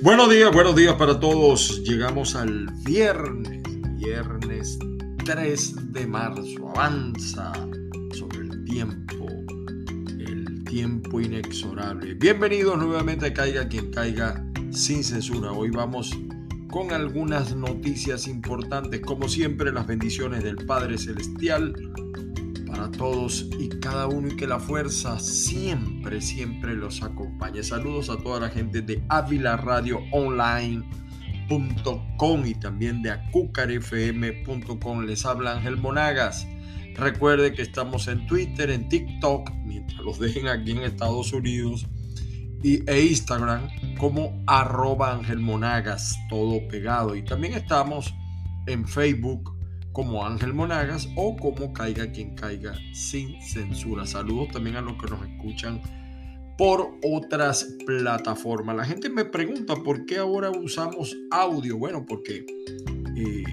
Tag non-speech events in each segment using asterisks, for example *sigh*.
Buenos días, buenos días para todos. Llegamos al viernes, viernes 3 de marzo. Avanza sobre el tiempo, el tiempo inexorable. Bienvenidos nuevamente a Caiga quien caiga sin censura. Hoy vamos con algunas noticias importantes, como siempre las bendiciones del Padre Celestial para todos y cada uno y que la fuerza siempre, siempre los acompañe. Saludos a toda la gente de avilaradioonline.com y también de acucarfm.com. Les habla Ángel Monagas. Recuerde que estamos en Twitter, en TikTok, mientras los dejen aquí en Estados Unidos, y, e Instagram como arroba Ángel Monagas, todo pegado. Y también estamos en Facebook como Ángel Monagas o como Caiga quien caiga sin censura. Saludos también a los que nos escuchan por otras plataformas. La gente me pregunta por qué ahora usamos audio. Bueno, porque eh,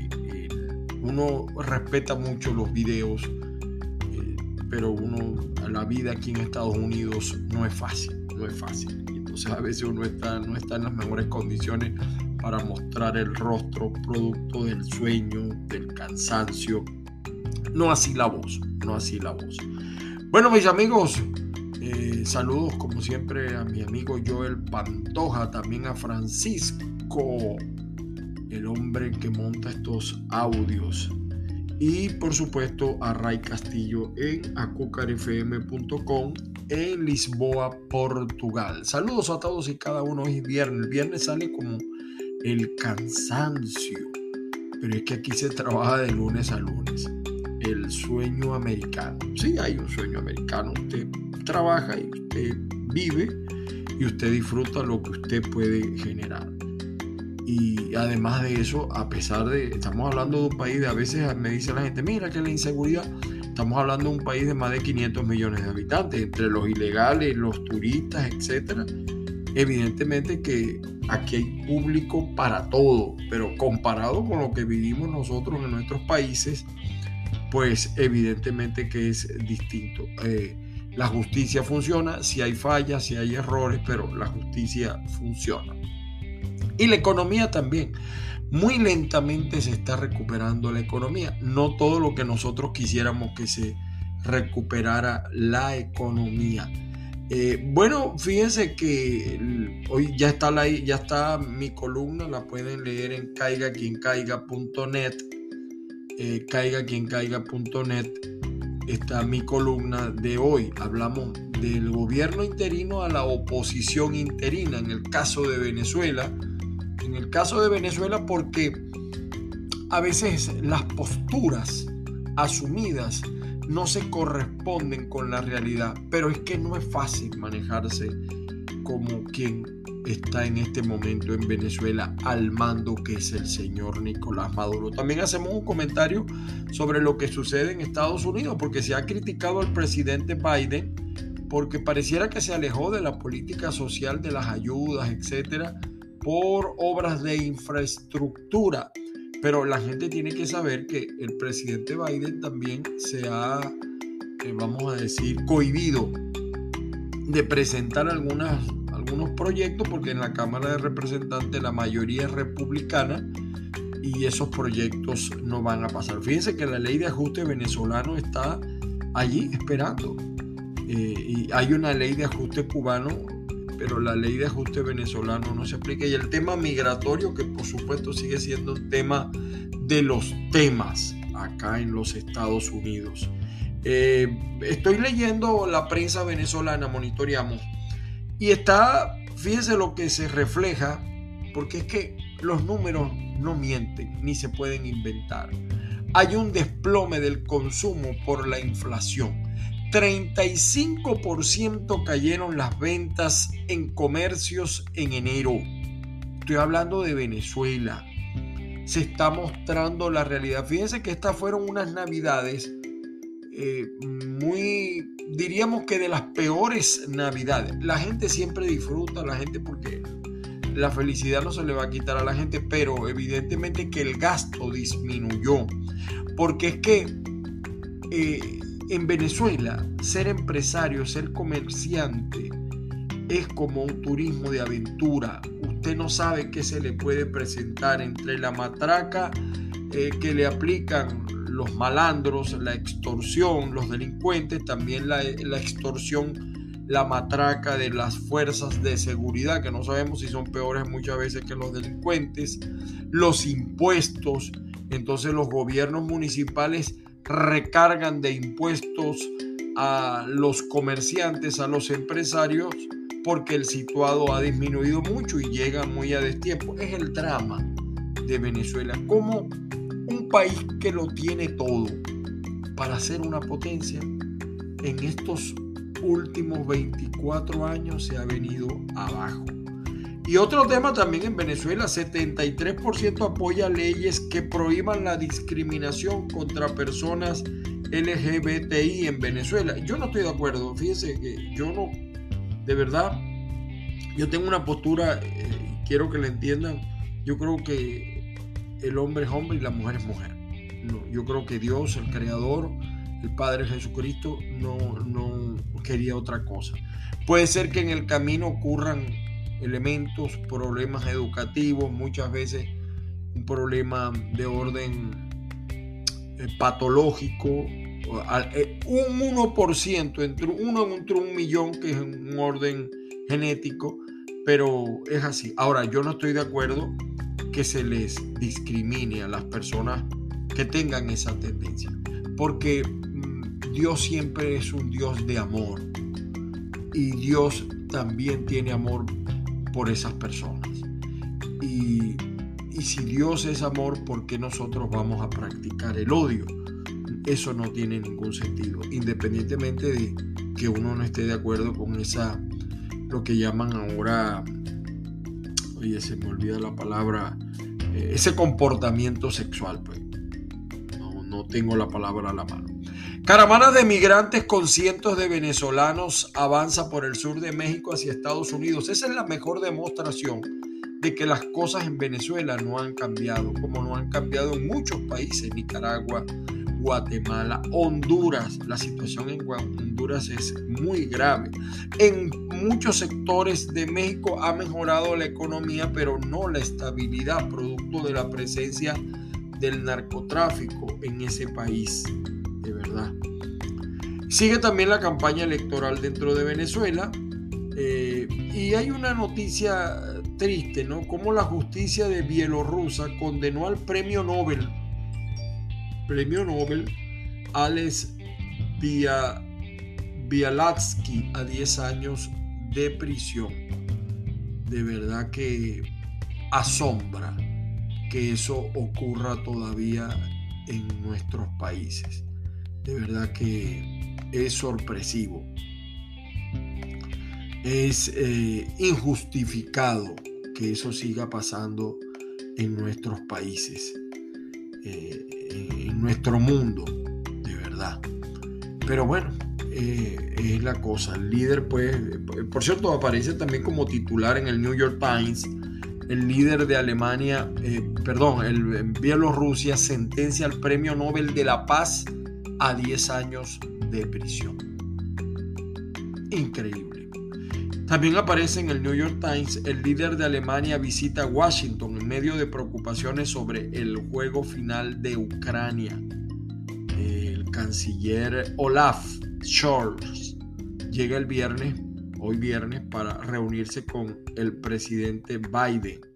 uno respeta mucho los videos, eh, pero uno, la vida aquí en Estados Unidos no es fácil, no es fácil. Entonces a veces uno está, no está en las mejores condiciones para mostrar el rostro producto del sueño, del cansancio. No así la voz, no así la voz. Bueno, mis amigos, saludos como siempre a mi amigo Joel Pantoja, también a Francisco, el hombre que monta estos audios. Y por supuesto a Ray Castillo en acucarfm.com en Lisboa, Portugal. Saludos a todos y cada uno. Hoy es viernes. El viernes sale como el cansancio. Pero es que aquí se trabaja de lunes a lunes. El sueño americano. Sí, hay un sueño americano. Usted trabaja y usted vive y usted disfruta lo que usted puede generar. Y además de eso, a pesar de, estamos hablando de un país de, a veces me dice la gente, mira que la inseguridad, estamos hablando de un país de más de 500 millones de habitantes, entre los ilegales, los turistas, etcétera. Evidentemente que aquí hay público para todo, pero comparado con lo que vivimos nosotros en nuestros países, pues evidentemente que es distinto. Eh, la justicia funciona, si hay fallas, si hay errores, pero la justicia funciona. Y la economía también. Muy lentamente se está recuperando la economía. No todo lo que nosotros quisiéramos que se recuperara la economía. Eh, bueno, fíjense que hoy ya está, la, ya está mi columna, la pueden leer en caigaquiencaiga.net. Eh, caigaquiencaiga.net está mi columna de hoy. Hablamos del gobierno interino a la oposición interina en el caso de Venezuela. En el caso de Venezuela porque a veces las posturas asumidas no se corresponden con la realidad, pero es que no es fácil manejarse como quien está en este momento en Venezuela al mando que es el señor Nicolás Maduro. También hacemos un comentario sobre lo que sucede en Estados Unidos, porque se ha criticado al presidente Biden porque pareciera que se alejó de la política social, de las ayudas, etcétera, por obras de infraestructura pero la gente tiene que saber que el presidente Biden también se ha, eh, vamos a decir, cohibido de presentar algunas, algunos proyectos porque en la Cámara de Representantes la mayoría es republicana y esos proyectos no van a pasar. Fíjense que la ley de ajuste venezolano está allí esperando. Eh, y hay una ley de ajuste cubano pero la ley de ajuste venezolano no se aplica. Y el tema migratorio, que por supuesto sigue siendo un tema de los temas acá en los Estados Unidos. Eh, estoy leyendo la prensa venezolana, monitoreamos, y está, fíjense lo que se refleja, porque es que los números no mienten ni se pueden inventar. Hay un desplome del consumo por la inflación. 35% cayeron las ventas en comercios en enero. Estoy hablando de Venezuela. Se está mostrando la realidad. Fíjense que estas fueron unas navidades eh, muy, diríamos que de las peores navidades. La gente siempre disfruta, la gente porque la felicidad no se le va a quitar a la gente, pero evidentemente que el gasto disminuyó. Porque es que eh, en Venezuela, ser empresario, ser comerciante, es como un turismo de aventura. Usted no sabe qué se le puede presentar entre la matraca que le aplican los malandros, la extorsión, los delincuentes, también la, la extorsión la matraca de las fuerzas de seguridad, que no sabemos si son peores muchas veces que los delincuentes, los impuestos, entonces los gobiernos municipales recargan de impuestos a los comerciantes, a los empresarios, porque el situado ha disminuido mucho y llega muy a destiempo. Es el drama de Venezuela, como un país que lo tiene todo para ser una potencia en estos últimos 24 años se ha venido abajo. Y otro tema también en Venezuela, 73% apoya leyes que prohíban la discriminación contra personas LGBTI en Venezuela. Yo no estoy de acuerdo, fíjense que yo no, de verdad, yo tengo una postura, eh, quiero que la entiendan, yo creo que el hombre es hombre y la mujer es mujer. Yo creo que Dios, el creador, el Padre Jesucristo, no, no quería otra cosa. Puede ser que en el camino ocurran elementos, problemas educativos, muchas veces un problema de orden eh, patológico, eh, un 1% entre uno entre un millón que es un orden genético, pero es así. Ahora, yo no estoy de acuerdo que se les discrimine a las personas que tengan esa tendencia, porque mm, Dios siempre es un Dios de amor y Dios también tiene amor por esas personas. Y, si Dios es amor, ¿por qué nosotros vamos a practicar el odio? Eso no tiene ningún sentido, independientemente de que uno no esté de acuerdo con esa, lo que llaman ahora, oye, se me olvida la palabra, eh, ese comportamiento sexual, pues. No, no tengo la palabra a la mano. Caravana de migrantes con cientos de venezolanos avanza por el sur de México hacia Estados Unidos. Esa es la mejor demostración de que las cosas en Venezuela no han cambiado, como no han cambiado en muchos países, Nicaragua, Guatemala, Honduras. La situación en Honduras es muy grave. En muchos sectores de México ha mejorado la economía, pero no la estabilidad, producto de la presencia del narcotráfico en ese país de verdad. Sigue también la campaña electoral dentro de Venezuela eh, y hay una noticia triste, ¿no? Como la justicia de Bielorrusia condenó al premio Nobel, premio Nobel, Alex Bialatsky a 10 años de prisión. De verdad que asombra que eso ocurra todavía en nuestros países de verdad que es sorpresivo. Es eh, injustificado que eso siga pasando en nuestros países, eh, en nuestro mundo, de verdad. Pero bueno, eh, es la cosa. El líder, pues, por cierto, aparece también como titular en el New York Times. El líder de Alemania, perdón, el, Bielorrusia sentencia al Premio Nobel de la Paz a 10 años de prisión. Increíble. También aparece en el New York Times, el líder de Alemania visita Washington en medio de preocupaciones sobre el juego final de Ucrania. El canciller Olaf Scholz llega el viernes, hoy viernes, para reunirse con el presidente Biden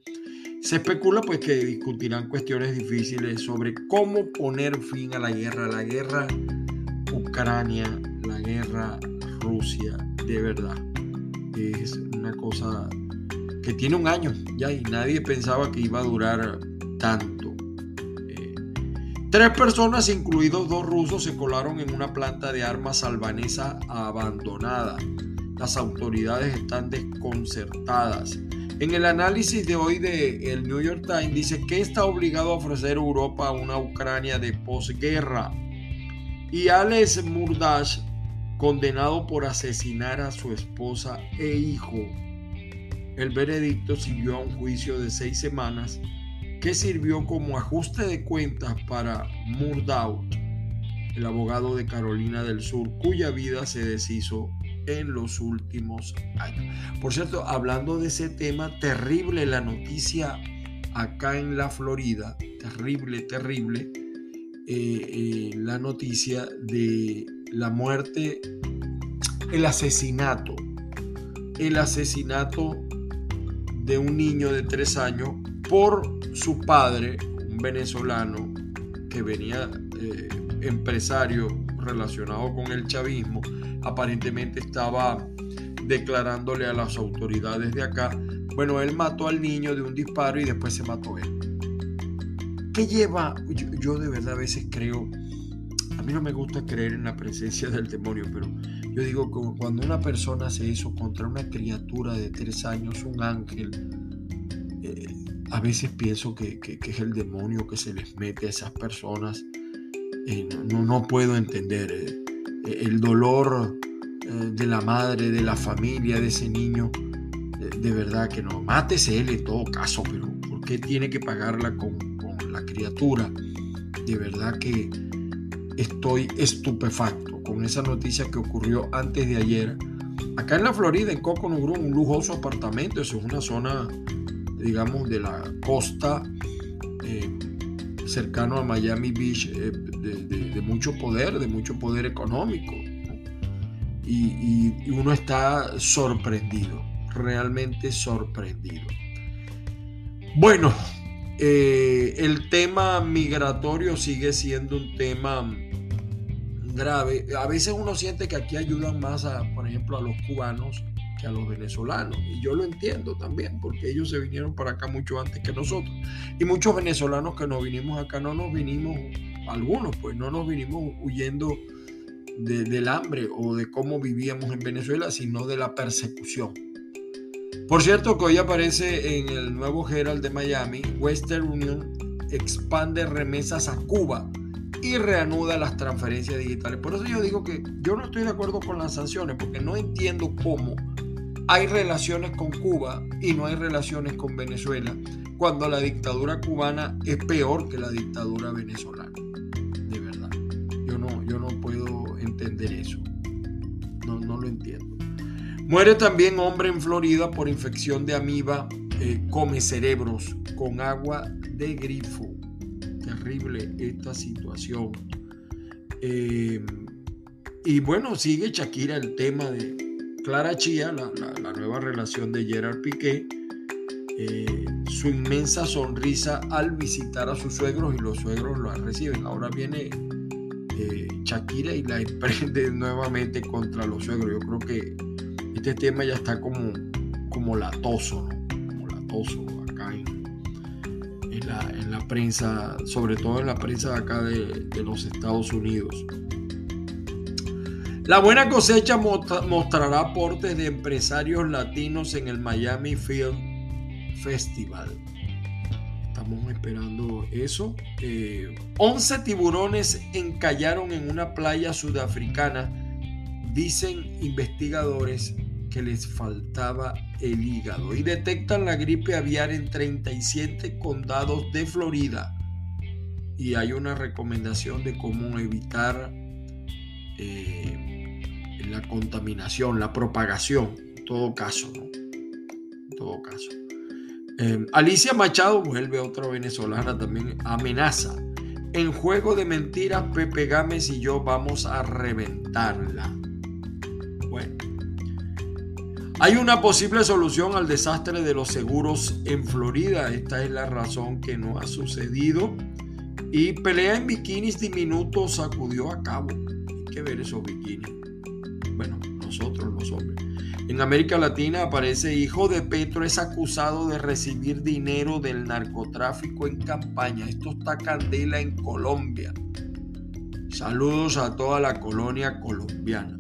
se especula pues que discutirán cuestiones difíciles sobre cómo poner fin a la guerra, la guerra Ucrania, la guerra Rusia, de verdad. Es una cosa que tiene un año ya y nadie pensaba que iba a durar tanto. Eh, tres personas, incluidos dos rusos, se colaron en una planta de armas albanesa abandonada. Las autoridades están desconcertadas en el análisis de hoy de el New York Times dice que está obligado a ofrecer Europa a una Ucrania de posguerra. Y Alex Murdash, condenado por asesinar a su esposa e hijo. El veredicto siguió a un juicio de seis semanas que sirvió como ajuste de cuentas para Murdaugh, el abogado de Carolina del Sur, cuya vida se deshizo en los últimos años. Por cierto, hablando de ese tema, terrible la noticia acá en la Florida, terrible, terrible, eh, eh, la noticia de la muerte, el asesinato, el asesinato de un niño de tres años por su padre, un venezolano que venía eh, empresario relacionado con el chavismo, aparentemente estaba declarándole a las autoridades de acá, bueno, él mató al niño de un disparo y después se mató él. ¿Qué lleva? Yo, de verdad a veces creo, mí no me gusta creer en la presencia del demonio, pero yo digo que cuando una persona hace eso contra una criatura de tres años, un ángel, eh, a veces pienso que, es el demonio que se les mete a esas personas. Eh, no, no, puedo entender eh, el dolor de la madre, de la familia, de ese niño. De, verdad que no. Mátese él en todo caso, pero ¿por qué tiene que pagarla con, con la criatura? De verdad que estoy estupefacto con esa noticia que ocurrió antes de ayer. Acá en la Florida, en Coconut Grove, un lujoso apartamento. Eso es una zona digamos, de la costa eh, cercano a Miami Beach eh, de, mucho poder, de mucho poder económico. Y, uno está sorprendido, realmente sorprendido. Bueno, eh, el tema migratorio sigue siendo un tema grave. A veces uno siente que aquí ayudan más, a, por ejemplo, a los cubanos que a los venezolanos. Y yo lo entiendo también, porque ellos se vinieron para acá mucho antes que nosotros. Y muchos venezolanos que nos vinimos acá no nos vinimos, algunos pues no nos vinimos huyendo del hambre o de cómo vivíamos en Venezuela, sino de la persecución. Por cierto, que hoy aparece en el nuevo Herald de Miami, Western Union expande remesas a Cuba y reanuda las transferencias digitales. Por eso yo digo que yo no estoy de acuerdo con las sanciones, porque no entiendo cómo hay relaciones con Cuba y no hay relaciones con Venezuela, cuando la dictadura cubana es peor que la dictadura venezolana. De verdad. Yo no, yo no puedo entender eso. No, no lo entiendo. Muere también hombre en Florida por infección de amiba, eh, come cerebros con agua de grifo. Terrible esta situación. Eh, y bueno, sigue Shakira el tema de, Clara Chía, la, nueva relación de Gerard Piqué, eh, su inmensa sonrisa al visitar a sus suegros y los suegros la reciben. Ahora viene eh, Shakira y la *laughs* emprende nuevamente contra los suegros. Yo creo que este tema ya está como, como latoso, como latoso acá en, la, prensa, sobre todo en la prensa de acá de, los Estados Unidos. La buena cosecha mostrará aportes de empresarios latinos en el Miami Film Festival. Estamos esperando eso. 11 eh, tiburones encallaron en una playa sudafricana. Dicen investigadores que les faltaba el hígado y detectan la gripe aviar en 37 condados de Florida. Y hay una recomendación de cómo evitar eh, la contaminación, la propagación, en todo caso. En todo caso. Em, Alicia Machado vuelve otra venezolana también, amenaza. En juego de mentiras, Pepe Gámez y yo vamos a reventarla. Bueno. Hay una posible solución al desastre de los seguros en Florida. Esta es la razón que no ha sucedido. Y pelea en bikinis diminutos sacudió a cabo. Hay que ver esos bikinis bueno, nosotros los hombres. En América Latina aparece hijo de Petro, es acusado de recibir dinero del narcotráfico en campaña. Esto está candela en Colombia. Saludos a toda la colonia colombiana.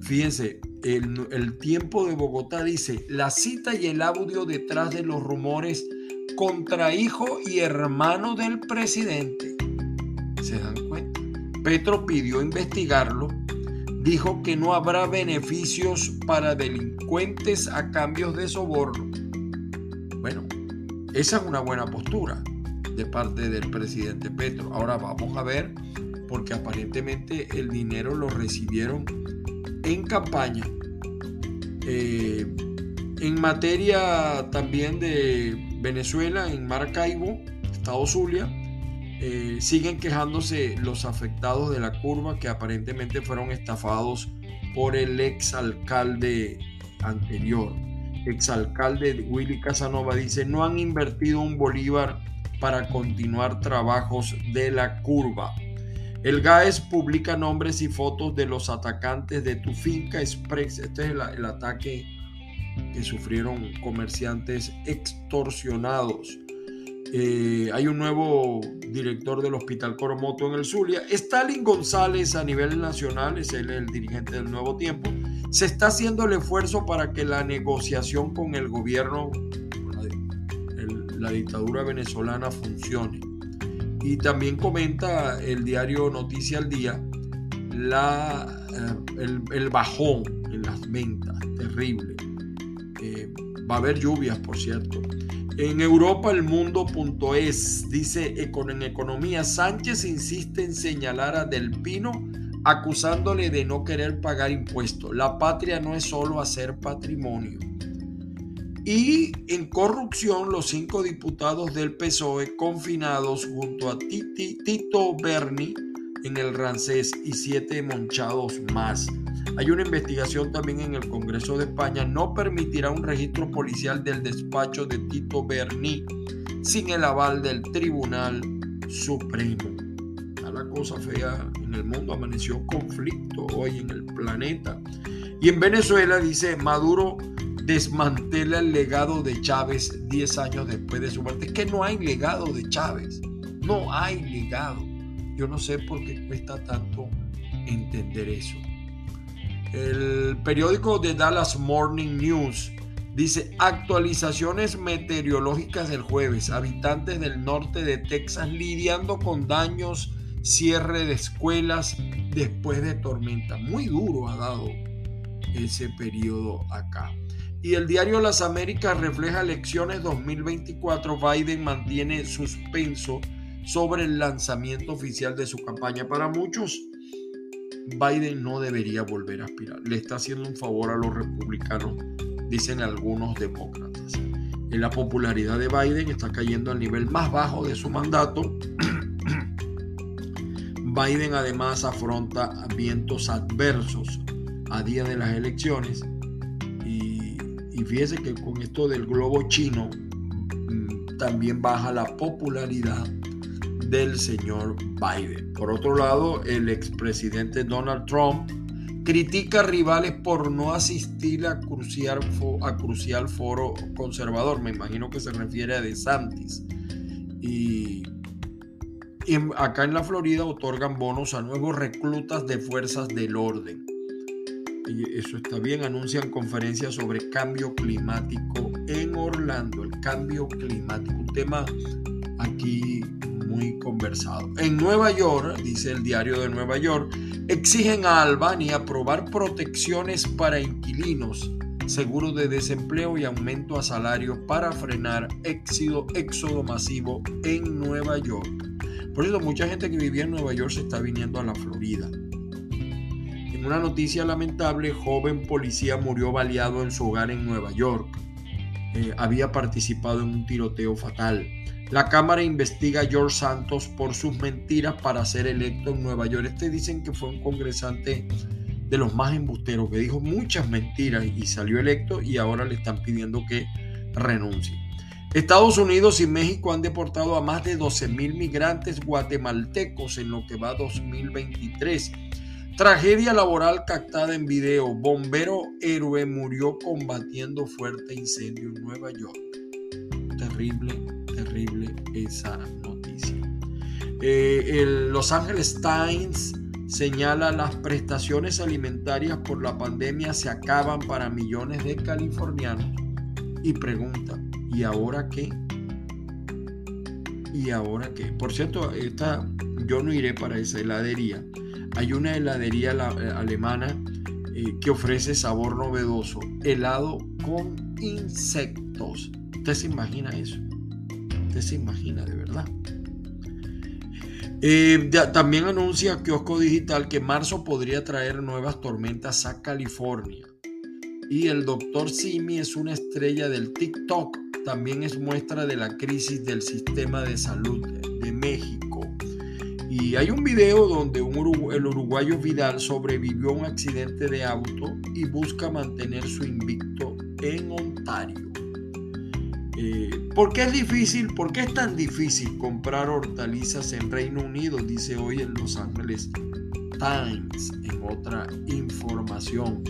Fíjense, el, tiempo de Bogotá dice, la cita y el audio detrás de los rumores contra hijo y hermano del presidente. ¿Se dan cuenta? Petro pidió investigarlo dijo que no habrá beneficios para delincuentes a cambios de soborno. Bueno, esa es una buena postura de parte del presidente Petro. Ahora vamos a ver, porque aparentemente el dinero lo recibieron en campaña Eh, en materia también de Venezuela, en Maracaibo, Estado Zulia, eh, siguen quejándose los afectados de la curva que aparentemente fueron estafados por el exalcalde anterior. Exalcalde Willy Casanova dice, no han invertido un bolívar para continuar trabajos de la curva. El GAES publica nombres y fotos de los atacantes de tu finca express. Este es el ataque que sufrieron comerciantes extorsionados. Eh, hay un nuevo director del Hospital Coromoto en el Zulia. Stalin González a nivel nacional, es el dirigente del Nuevo Tiempo. Se está haciendo el esfuerzo para que la negociación con el gobierno, la dictadura venezolana funcione. Y también comenta el diario Noticia al Día la, eh, el, bajón en las ventas, terrible. Eh, va a haber lluvias, por cierto. En Europa el mundo.es dice en economía Sánchez insiste en señalar a Del Pino acusándole de no querer pagar impuestos. La patria no es solo hacer patrimonio. Y en corrupción los cinco diputados del PSOE confinados junto a Tito Berni en el Rancés y siete monchados más. Hay una investigación también en el Congreso de España. No permitirá un registro policial del despacho de Tito Berni sin el aval del Tribunal Supremo. A la cosa fea en el mundo. Amaneció conflicto hoy en el planeta. Y en Venezuela dice Maduro desmantela el legado de Chávez 10 años después de su muerte. Que no hay legado de Chávez. No hay legado. Yo no sé por qué cuesta tanto entender eso. El periódico de Dallas Morning News dice actualizaciones meteorológicas del jueves. Habitantes del norte de Texas lidiando con daños, cierre de escuelas después de tormenta. Muy duro ha dado ese periodo acá. Y el diario Las Américas refleja elecciones 2024. Biden mantiene suspenso sobre el lanzamiento oficial de su campaña. Para muchos, Biden no debería volver a aspirar. Le está haciendo un favor a los republicanos, dicen algunos demócratas. En la popularidad de Biden está cayendo al nivel más bajo de su mandato. *clears throat* Biden además afronta vientos adversos a día de las elecciones. Y, fíjese que con esto del globo chino mm, también baja la popularidad del señor Biden. Por otro lado, el expresidente Donald Trump critica a rivales por no asistir a crucial, a crucial foro conservador. Me imagino que se refiere a DeSantis. Y acá en la Florida otorgan bonos a nuevos reclutas de fuerzas del orden. Eso está bien. Anuncian conferencias sobre cambio climático en Orlando. El cambio climático, un tema aquí muy conversado. En Nueva York, dice el diario de Nueva York, exigen a Albania aprobar protecciones para inquilinos, seguro de desempleo y aumento a salario para frenar éxodo, éxodo masivo en Nueva York. Por eso mucha gente que vivía en Nueva York se está viniendo a la Florida. Una noticia lamentable, joven policía murió baleado en su hogar en Nueva York. Eh, había participado en un tiroteo fatal. La Cámara investiga a George Santos por sus mentiras para ser electo en Nueva York. Este dicen que fue un congresante de los más embusteros, que dijo muchas mentiras y salió electo y ahora le están pidiendo que renuncie. Estados Unidos y México han deportado a más de 12 mil migrantes guatemaltecos en lo que va 2023. Tragedia laboral captada en video. Bombero héroe murió combatiendo fuerte incendio en Nueva York. Terrible terrible esa noticia. Eh, el Los Angeles Times señala las prestaciones alimentarias por la pandemia se acaban para millones de californianos y pregunta, ¿y ahora qué? ¿Y ahora qué? Por cierto, esta, yo no iré para esa heladería. Hay una heladería eh, alemana eh, que ofrece sabor novedoso, helado con insectos. ¿Usted se imagina eso? se imagina de verdad. Eh, también anuncia Kiosco Digital que marzo podría traer nuevas tormentas a California. Y el doctor Simi es una estrella del TikTok. También es muestra de la crisis del sistema de salud de México. Y hay un video donde el uruguayo Vidal sobrevivió a un accidente de auto y busca mantener su invicto en Ontario. Eh, ¿Por qué es difícil? ¿Por qué es tan difícil comprar hortalizas en Reino Unido? Dice hoy en Los Ángeles Times en otra información.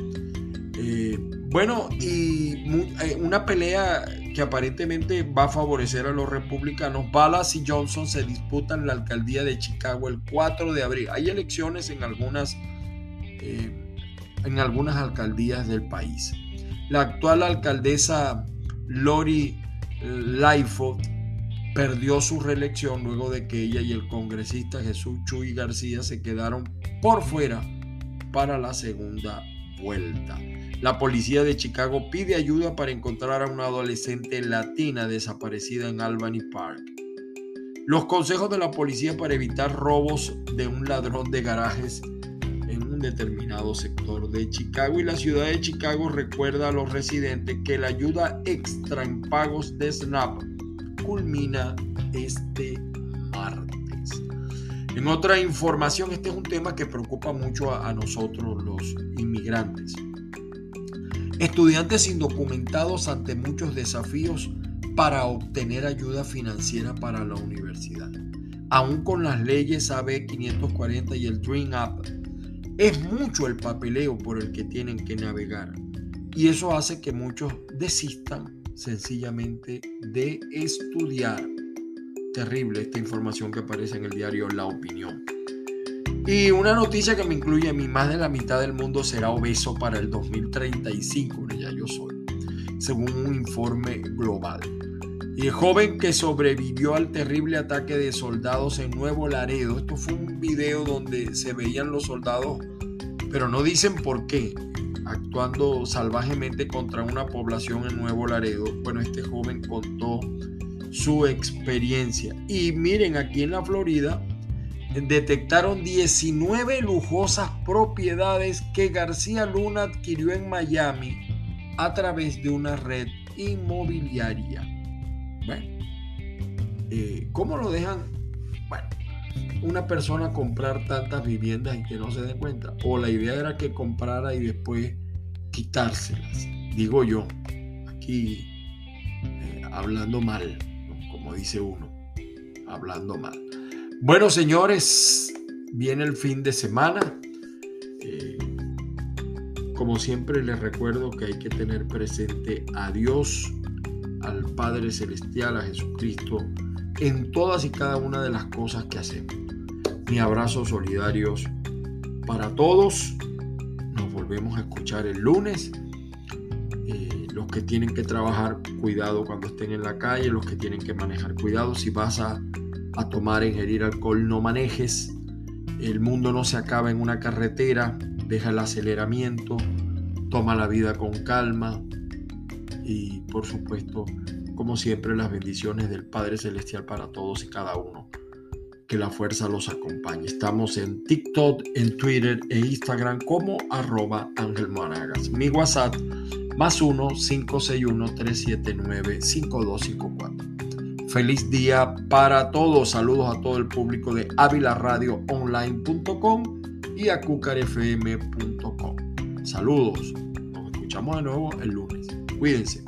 Eh, bueno, y eh, una pelea que aparentemente va a favorecer a los republicanos. Ballas y Johnson se disputan la alcaldía de Chicago el 4 de abril. Hay elecciones en algunas, en algunas alcaldías del país. La actual alcaldesa Lori Lightfoot perdió su reelección luego de que ella y el congresista Jesús Chuy García se quedaron por fuera para la segunda vuelta. La policía de Chicago pide ayuda para encontrar a una adolescente latina desaparecida en Albany Park. Los consejos de la policía para evitar robos de un ladrón de garajes determinado sector de Chicago y la ciudad de Chicago recuerda a los residentes que la ayuda extra en pagos de SNAP culmina este martes. En otra información, este es un tema que preocupa mucho a, a nosotros los inmigrantes. Estudiantes indocumentados ante muchos desafíos para obtener ayuda financiera para la universidad. Aún con las leyes AB 540 y el Dream App es mucho el papeleo por el que tienen que navegar y eso hace que muchos desistan sencillamente de estudiar. Terrible esta información que aparece en el diario La Opinión. Y una noticia que me incluye a mí, más de la mitad del mundo será obeso para el 2035, ya yo soy, según un informe global. Y el joven que sobrevivió al terrible ataque de soldados en Nuevo Laredo, esto fue un video donde se veían los soldados, pero no dicen por qué, actuando salvajemente contra una población en Nuevo Laredo. Bueno, este joven contó su experiencia. Y miren, aquí en la Florida detectaron 19 lujosas propiedades que García Luna adquirió en Miami a través de una red inmobiliaria. Bueno, eh, ¿cómo lo dejan? Bueno, una persona comprar tantas viviendas y que no se den cuenta. O la idea era que comprara y después quitárselas. Digo yo, aquí eh, hablando mal, como dice uno, hablando mal. Bueno, señores, viene el fin de semana. Eh, como siempre les recuerdo que hay que tener presente a Dios al Padre Celestial, a Jesucristo, en todas y cada una de las cosas que hacemos. Mi abrazo solidarios para todos. Nos volvemos a escuchar el lunes. Eh, los que tienen que trabajar, cuidado cuando estén en la calle. Los que tienen que manejar, cuidado. Si vas a, a tomar, ingerir alcohol, no manejes. El mundo no se acaba en una carretera. Deja el aceleramiento. Toma la vida con calma y por supuesto, como siempre, las bendiciones del Padre Celestial para todos y cada uno. Que la fuerza los acompañe. Estamos en TikTok, en Twitter e Instagram como arroba Ángel Monagas. Mi WhatsApp más 1-561-379-5254. Feliz día para todos. Saludos a todo el público de avilaradioonline.com y a cucarfm.com. Saludos. Nos escuchamos de nuevo el lunes. Cuídense.